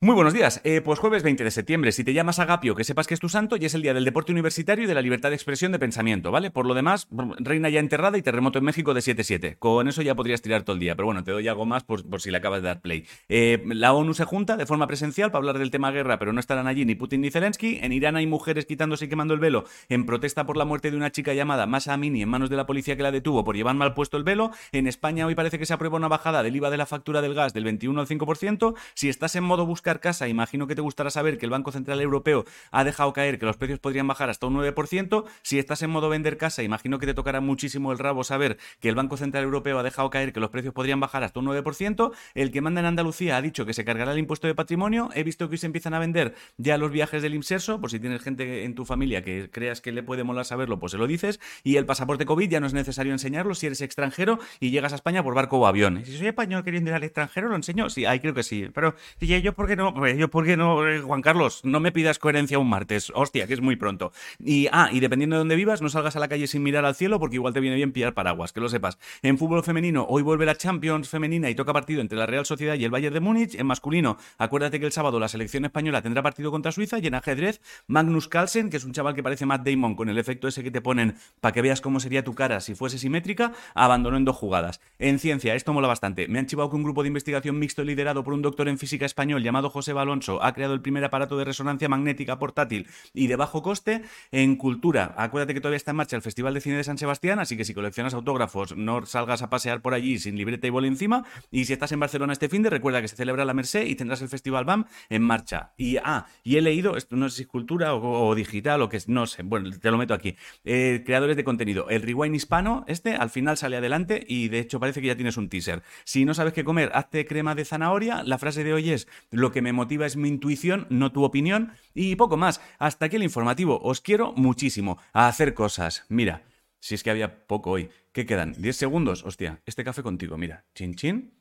Muy buenos días. Eh, pues jueves 20 de septiembre. Si te llamas Agapio, que sepas que es tu santo y es el día del deporte universitario y de la libertad de expresión de pensamiento, ¿vale? Por lo demás, reina ya enterrada y terremoto en México de 7-7. Con eso ya podrías tirar todo el día, pero bueno, te doy algo más por, si le acabas de dar play. Eh, la ONU se junta de forma presencial para hablar del tema guerra, pero no estarán allí ni Putin ni Zelensky. En Irán hay mujeres quitándose y quemando el velo en protesta por la muerte de una chica llamada Masa Amini en manos de la policía que la detuvo por llevar mal puesto el velo. En España hoy parece que se aprueba una bajada del IVA de la factura del gas del 21 al 5%. Si estás en modo buscar casa, imagino que te gustará saber que el Banco Central Europeo ha dejado caer que los precios podrían bajar hasta un 9%. Si estás en modo vender casa, imagino que te tocará muchísimo el rabo saber que el Banco Central Europeo ha dejado caer que los precios podrían bajar hasta un 9%. El que manda en Andalucía ha dicho que se cargará el impuesto de patrimonio. He visto que hoy se empiezan a vender ya los viajes del Imserso, por si tienes gente en tu familia que creas que le puede molar saberlo, pues se lo dices. Y el pasaporte COVID ya no es necesario enseñarlo si eres extranjero y llegas a España por barco o avión. Si soy español queriendo ir al extranjero, lo enseño. Sí, ahí creo que sí. Pero, ¿y yo por qué no? Pues, yo por qué no, eh, Juan Carlos, no me pidas coherencia un martes. Hostia, que es muy pronto. Y, ah, y dependiendo de dónde vivas, no salgas a la calle sin mirar al cielo porque igual te viene bien pillar paraguas, que lo sepas. En fútbol femenino, hoy vuelve la Champions femenina y toca partido entre la Real Sociedad y el Bayern de Múnich. En masculino, acuérdate que el sábado la selección española tendrá partido contra Suiza y en ajedrez, Magnus Carlsen, que es un chaval que parece Matt Damon con el efecto ese que te ponen para que veas cómo sería tu cara si fuese simétrica, abandonó en dos jugadas. En ciencia, esto mola bastante. Me han chivado que un grupo de investigación mixto liderado por un doctor en física español llamado José Balonso ha creado el primer aparato de resonancia magnética portátil y de bajo coste en cultura. Acuérdate que todavía está en marcha el Festival de Cine de San Sebastián, así que si coleccionas autógrafos, no salgas a pasear por allí sin libreta y bol encima. Y si estás en Barcelona este fin de, recuerda que se celebra la Merced y tendrás el Festival BAM en marcha. Y, ah, y he leído, esto no sé si es cultura o, digital o que no sé, bueno, te lo meto aquí. Eh, creadores de contenido. El Rewind hispano, este, al final sale adelante y de hecho parece que ya tienes un teaser. Si no sabes qué comer, hazte crema de zanahoria. La frase de hoy es, lo que me motiva es mi intuición, no tu opinión. Y poco más. Hasta aquí el informativo. Os quiero muchísimo a hacer cosas. Mira, si es que había poco hoy. ¿Qué quedan? ¿10 segundos? Hostia, este café contigo, mira. Chin, chin.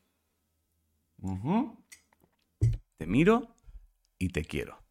Te miro y te quiero.